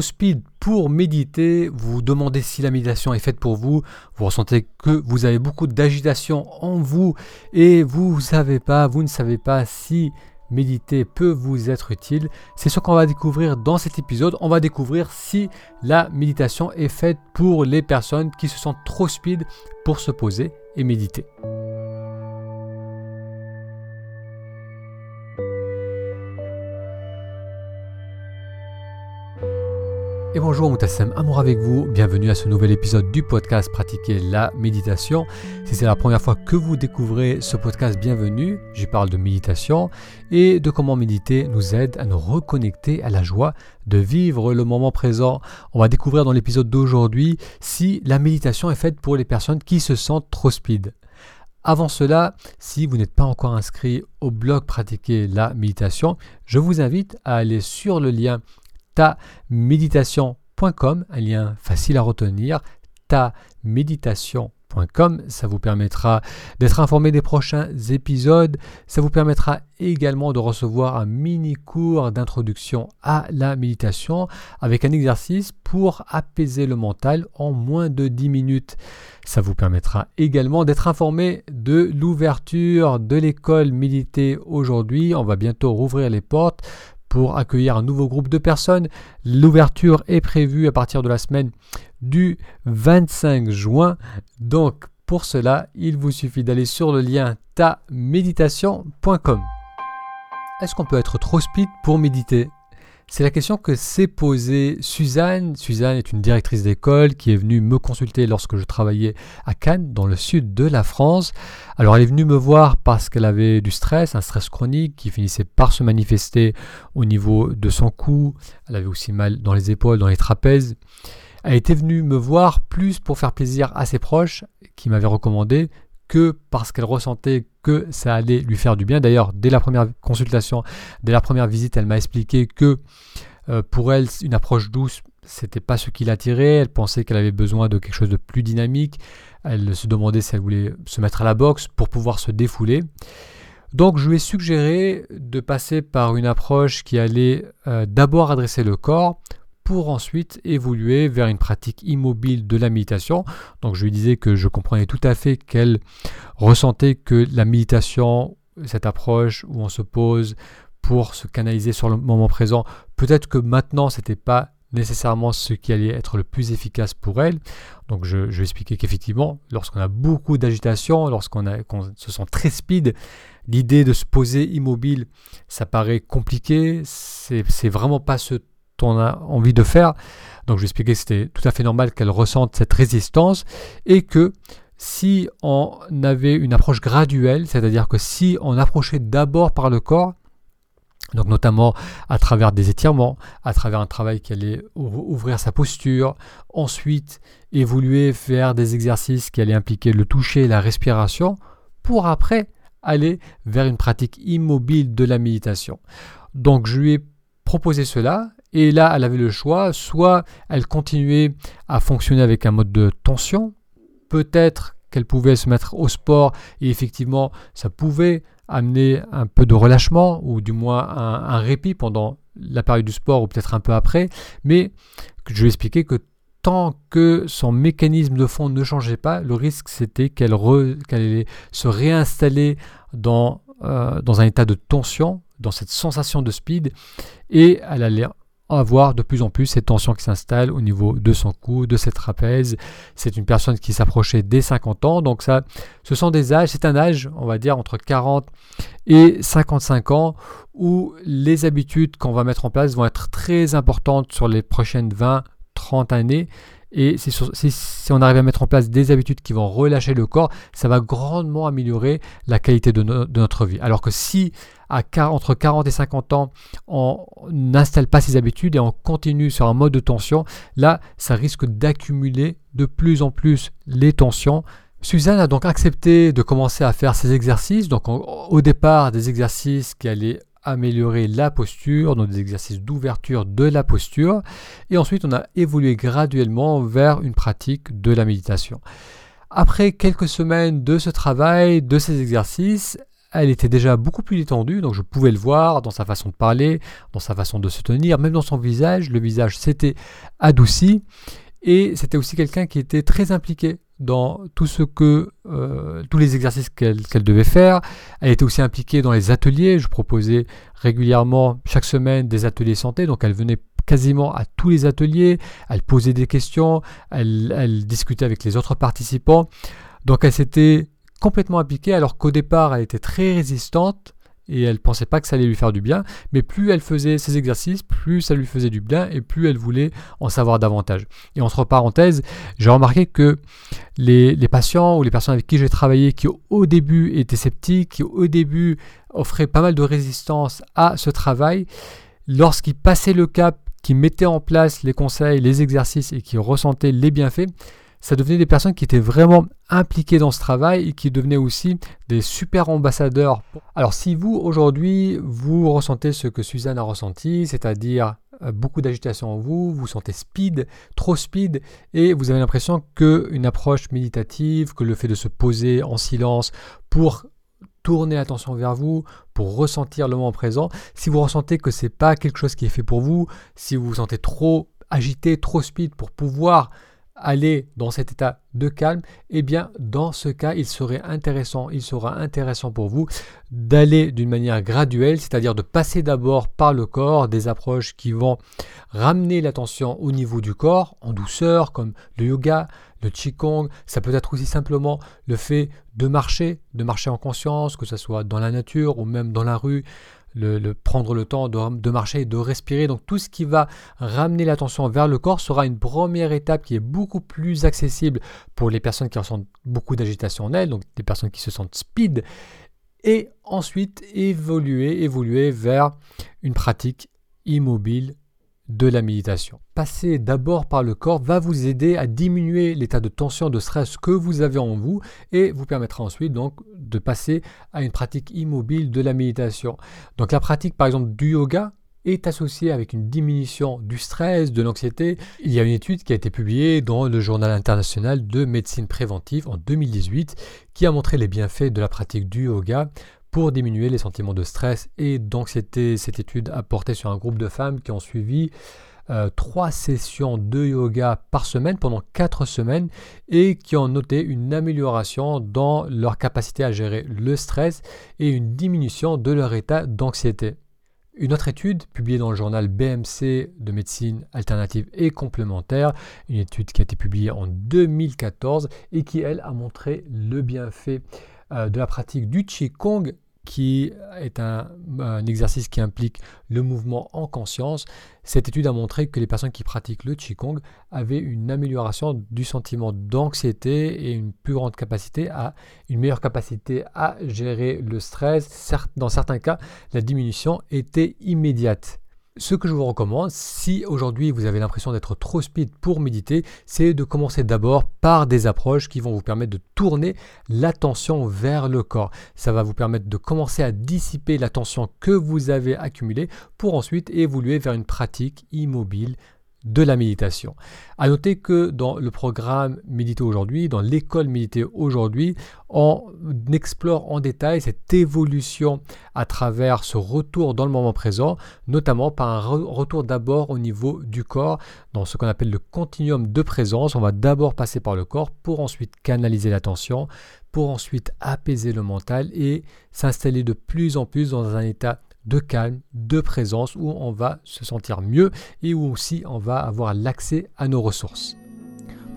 speed pour méditer, vous vous demandez si la méditation est faite pour vous, vous ressentez que vous avez beaucoup d'agitation en vous et vous savez pas, vous ne savez pas si méditer peut vous être utile. C'est ce qu'on va découvrir dans cet épisode. On va découvrir si la méditation est faite pour les personnes qui se sentent trop speed pour se poser et méditer. Bonjour Moutassem, amour avec vous, bienvenue à ce nouvel épisode du podcast Pratiquer la méditation. Si c'est la première fois que vous découvrez ce podcast, bienvenue. J'y parle de méditation et de comment méditer nous aide à nous reconnecter à la joie de vivre le moment présent. On va découvrir dans l'épisode d'aujourd'hui si la méditation est faite pour les personnes qui se sentent trop speed. Avant cela, si vous n'êtes pas encore inscrit au blog Pratiquer la méditation, je vous invite à aller sur le lien un lien facile à retenir, ta-méditation.com, ça vous permettra d'être informé des prochains épisodes, ça vous permettra également de recevoir un mini cours d'introduction à la méditation avec un exercice pour apaiser le mental en moins de 10 minutes. Ça vous permettra également d'être informé de l'ouverture de l'école méditer aujourd'hui. On va bientôt rouvrir les portes pour accueillir un nouveau groupe de personnes. L'ouverture est prévue à partir de la semaine du 25 juin. Donc pour cela, il vous suffit d'aller sur le lien taméditation.com. Est-ce qu'on peut être trop speed pour méditer? C'est la question que s'est posée Suzanne. Suzanne est une directrice d'école qui est venue me consulter lorsque je travaillais à Cannes, dans le sud de la France. Alors elle est venue me voir parce qu'elle avait du stress, un stress chronique qui finissait par se manifester au niveau de son cou. Elle avait aussi mal dans les épaules, dans les trapèzes. Elle était venue me voir plus pour faire plaisir à ses proches qui m'avaient recommandé parce qu'elle ressentait que ça allait lui faire du bien. D'ailleurs, dès la première consultation, dès la première visite, elle m'a expliqué que euh, pour elle, une approche douce, c'était pas ce qui l'attirait. Elle pensait qu'elle avait besoin de quelque chose de plus dynamique. Elle se demandait si elle voulait se mettre à la boxe pour pouvoir se défouler. Donc je lui ai suggéré de passer par une approche qui allait euh, d'abord adresser le corps pour ensuite évoluer vers une pratique immobile de la méditation. Donc je lui disais que je comprenais tout à fait qu'elle ressentait que la méditation, cette approche où on se pose pour se canaliser sur le moment présent, peut-être que maintenant c'était pas nécessairement ce qui allait être le plus efficace pour elle. Donc je, je vais expliquer qu'effectivement, lorsqu'on a beaucoup d'agitation, lorsqu'on se sent très speed, l'idée de se poser immobile, ça paraît compliqué, c'est vraiment pas ce on a envie de faire. Donc je vais expliquer que c'était tout à fait normal qu'elle ressente cette résistance et que si on avait une approche graduelle, c'est-à-dire que si on approchait d'abord par le corps, donc notamment à travers des étirements, à travers un travail qui allait ouvrir sa posture, ensuite évoluer vers des exercices qui allaient impliquer le toucher la respiration, pour après aller vers une pratique immobile de la méditation. Donc je lui ai proposé cela et là, elle avait le choix, soit elle continuait à fonctionner avec un mode de tension, peut-être qu'elle pouvait se mettre au sport et effectivement, ça pouvait amener un peu de relâchement ou du moins un, répit pendant la période du sport ou peut-être un peu après, mais je lui ai expliqué que tant que son mécanisme de fond ne changeait pas, le risque c'était qu'elle allait se réinstaller dans, euh, dans un état de tension, dans cette sensation de speed, et elle allait avoir de plus en plus cette tension qui s'installe au niveau de son cou, de ses trapèzes. C'est une personne qui s'approchait des 50 ans, donc ça, ce sont des âges, c'est un âge, on va dire, entre 40 et 55 ans, où les habitudes qu'on va mettre en place vont être très importantes sur les prochaines 20, 30 années. Et si, on arrive à mettre en place des habitudes qui vont relâcher le corps, ça va grandement améliorer la qualité de, notre vie. Alors que si entre 40 et 50 ans, on n'installe pas ses habitudes et on continue sur un mode de tension, là, ça risque d'accumuler de plus en plus les tensions. Suzanne a donc accepté de commencer à faire ces exercices. Donc au départ, des exercices qui allaient améliorer la posture, donc des exercices d'ouverture de la posture. Et ensuite, on a évolué graduellement vers une pratique de la méditation. Après quelques semaines de ce travail, de ces exercices, elle était déjà beaucoup plus détendue, donc je pouvais le voir dans sa façon de parler, dans sa façon de se tenir, même dans son visage. Le visage s'était adouci. Et c'était aussi quelqu'un qui était très impliqué dans tout ce que, euh, tous les exercices qu'elle devait faire. Elle était aussi impliquée dans les ateliers. Je proposais régulièrement chaque semaine des ateliers santé, donc elle venait quasiment à tous les ateliers, elle posait des questions, elle, elle discutait avec les autres participants. Donc elle s'était complètement impliquée alors qu'au départ elle était très résistante et elle pensait pas que ça allait lui faire du bien, mais plus elle faisait ces exercices, plus ça lui faisait du bien et plus elle voulait en savoir davantage. Et entre parenthèses, j'ai remarqué que les, patients ou les personnes avec qui j'ai travaillé qui au début étaient sceptiques, qui au début offraient pas mal de résistance à ce travail, lorsqu'ils passaient le cap, qui mettaient en place les conseils, les exercices et qui ressentaient les bienfaits, ça devenait des personnes qui étaient vraiment impliquées dans ce travail et qui devenaient aussi des super ambassadeurs. Alors si vous aujourd'hui vous ressentez ce que Suzanne a ressenti, c'est-à-dire euh, beaucoup d'agitation en vous, vous sentez speed, trop speed, et vous avez l'impression qu'une approche méditative, que le fait de se poser en silence pour tourner l'attention vers vous, pour ressentir le moment présent, si vous ressentez que ce n'est pas quelque chose qui est fait pour vous, si vous vous sentez trop agité, trop speed pour pouvoir aller dans cet état de calme, eh bien dans ce cas, il serait intéressant, il sera intéressant pour vous d'aller d'une manière graduelle, c'est-à-dire de passer d'abord par le corps, des approches qui vont ramener l'attention au niveau du corps en douceur, comme le yoga, le qigong, ça peut être aussi simplement le fait de marcher, de marcher en conscience, que ce soit dans la nature ou même dans la rue, prendre le temps de, marcher et de respirer. Donc tout ce qui va ramener l'attention vers le corps sera une première étape qui est beaucoup plus accessible pour les personnes qui ressentent beaucoup d'agitation en elles, donc des personnes qui se sentent speed. Et ensuite évoluer, évoluer vers une pratique immobile de la méditation. Passer d'abord par le corps va vous aider à diminuer l'état de tension, de stress que vous avez en vous et vous permettra ensuite donc de passer à une pratique immobile de la méditation. Donc la pratique par exemple du yoga est associée avec une diminution du stress, de l'anxiété. Il y a une étude qui a été publiée dans le journal international de médecine préventive en 2018 qui a montré les bienfaits de la pratique du yoga pour diminuer les sentiments de stress et d'anxiété. Cette étude a porté sur un groupe de femmes qui ont suivi euh, trois sessions de yoga par semaine pendant quatre semaines et qui ont noté une amélioration dans leur capacité à gérer le stress et une diminution de leur état d'anxiété. Une autre étude publiée dans le journal BMC de médecine alternative et complémentaire, une étude qui a été publiée en 2014 et qui, elle, a montré le bienfait euh, de la pratique du Qigong qui est un, exercice qui implique le mouvement en conscience. Cette étude a montré que les personnes qui pratiquent le Qigong avaient une amélioration du sentiment d'anxiété et une plus grande capacité à une meilleure capacité à gérer le stress. Dans certains cas, la diminution était immédiate. Ce que je vous recommande, si aujourd'hui vous avez l'impression d'être trop speed pour méditer, c'est de commencer d'abord par des approches qui vont vous permettre de tourner l'attention vers le corps. Ça va vous permettre de commencer à dissiper la tension que vous avez accumulée pour ensuite évoluer vers une pratique immobile de la méditation. À noter que dans le programme Méditer aujourd'hui, dans l'école Méditer aujourd'hui, on explore en détail cette évolution à travers ce retour dans le moment présent, notamment par un retour d'abord au niveau du corps, dans ce qu'on appelle le continuum de présence. On va d'abord passer par le corps pour ensuite canaliser l'attention, pour ensuite apaiser le mental et s'installer de plus en plus dans un état de calme, de présence, où on va se sentir mieux et où aussi on va avoir l'accès à nos ressources.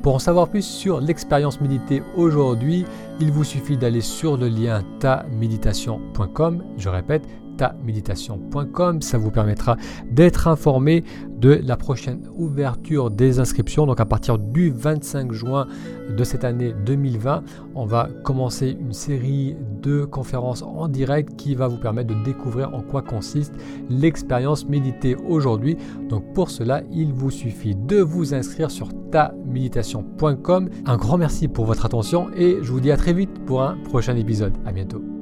Pour en savoir plus sur l'expérience méditée aujourd'hui, il vous suffit d'aller sur le lien taméditation.com, je répète, taméditation.com, ça vous permettra d'être informé de la prochaine ouverture des inscriptions. Donc à partir du 25 juin de cette année 2020, on va commencer une série de conférences en direct qui va vous permettre de découvrir en quoi consiste l'expérience méditée aujourd'hui. Donc pour cela, il vous suffit de vous inscrire sur taméditation.com. Un grand merci pour votre attention et je vous dis à très vite pour un prochain épisode. À bientôt.